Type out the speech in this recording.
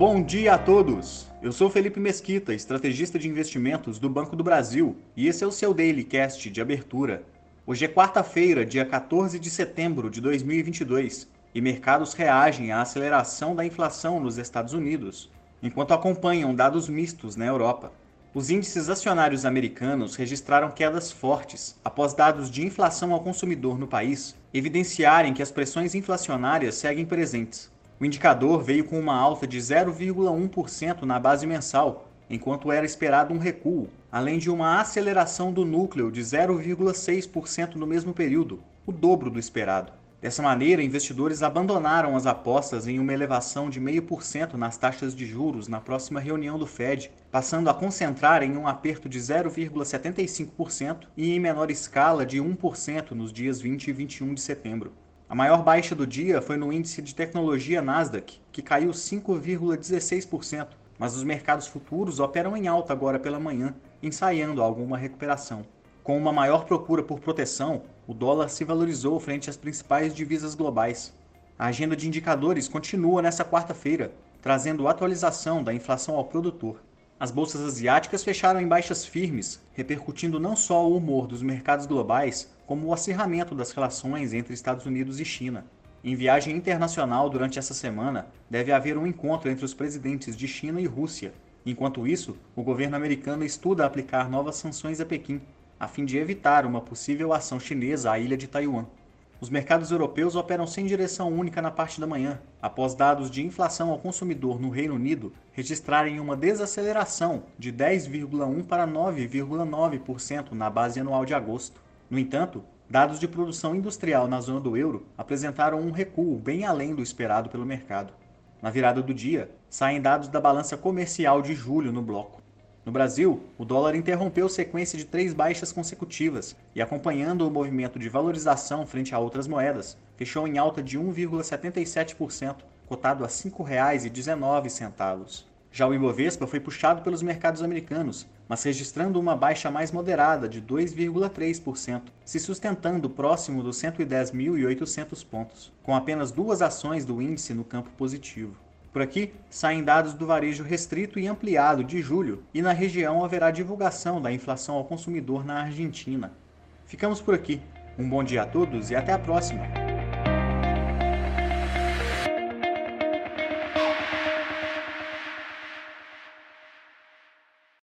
Bom dia a todos! Eu sou Felipe Mesquita, estrategista de investimentos do Banco do Brasil, e esse é o seu Daily Cast de abertura. Hoje é quarta-feira, dia 14 de setembro de 2022, e mercados reagem à aceleração da inflação nos Estados Unidos, enquanto acompanham dados mistos na Europa. Os índices acionários americanos registraram quedas fortes após dados de inflação ao consumidor no país evidenciarem que as pressões inflacionárias seguem presentes. O indicador veio com uma alta de 0,1% na base mensal, enquanto era esperado um recuo, além de uma aceleração do núcleo de 0,6% no mesmo período, o dobro do esperado. Dessa maneira, investidores abandonaram as apostas em uma elevação de 0,5% nas taxas de juros na próxima reunião do Fed, passando a concentrar em um aperto de 0,75% e em menor escala de 1% nos dias 20 e 21 de setembro. A maior baixa do dia foi no índice de tecnologia Nasdaq, que caiu 5,16%, mas os mercados futuros operam em alta agora pela manhã, ensaiando alguma recuperação. Com uma maior procura por proteção, o dólar se valorizou frente às principais divisas globais. A agenda de indicadores continua nesta quarta-feira, trazendo atualização da inflação ao produtor. As bolsas asiáticas fecharam em baixas firmes, repercutindo não só o humor dos mercados globais, como o acirramento das relações entre Estados Unidos e China. Em viagem internacional durante essa semana, deve haver um encontro entre os presidentes de China e Rússia. Enquanto isso, o governo americano estuda aplicar novas sanções a Pequim, a fim de evitar uma possível ação chinesa à ilha de Taiwan. Os mercados europeus operam sem direção única na parte da manhã, após dados de inflação ao consumidor no Reino Unido registrarem uma desaceleração de 10,1% para 9,9% na base anual de agosto. No entanto, dados de produção industrial na zona do euro apresentaram um recuo bem além do esperado pelo mercado. Na virada do dia, saem dados da balança comercial de julho no bloco. No Brasil, o dólar interrompeu sequência de três baixas consecutivas e, acompanhando o movimento de valorização frente a outras moedas, fechou em alta de 1,77%, cotado a R$ 5,19. Já o Ibovespa foi puxado pelos mercados americanos, mas registrando uma baixa mais moderada de 2,3%, se sustentando próximo dos 110.800 pontos, com apenas duas ações do índice no campo positivo. Por aqui saem dados do varejo restrito e ampliado de julho, e na região haverá divulgação da inflação ao consumidor na Argentina. Ficamos por aqui. Um bom dia a todos e até a próxima!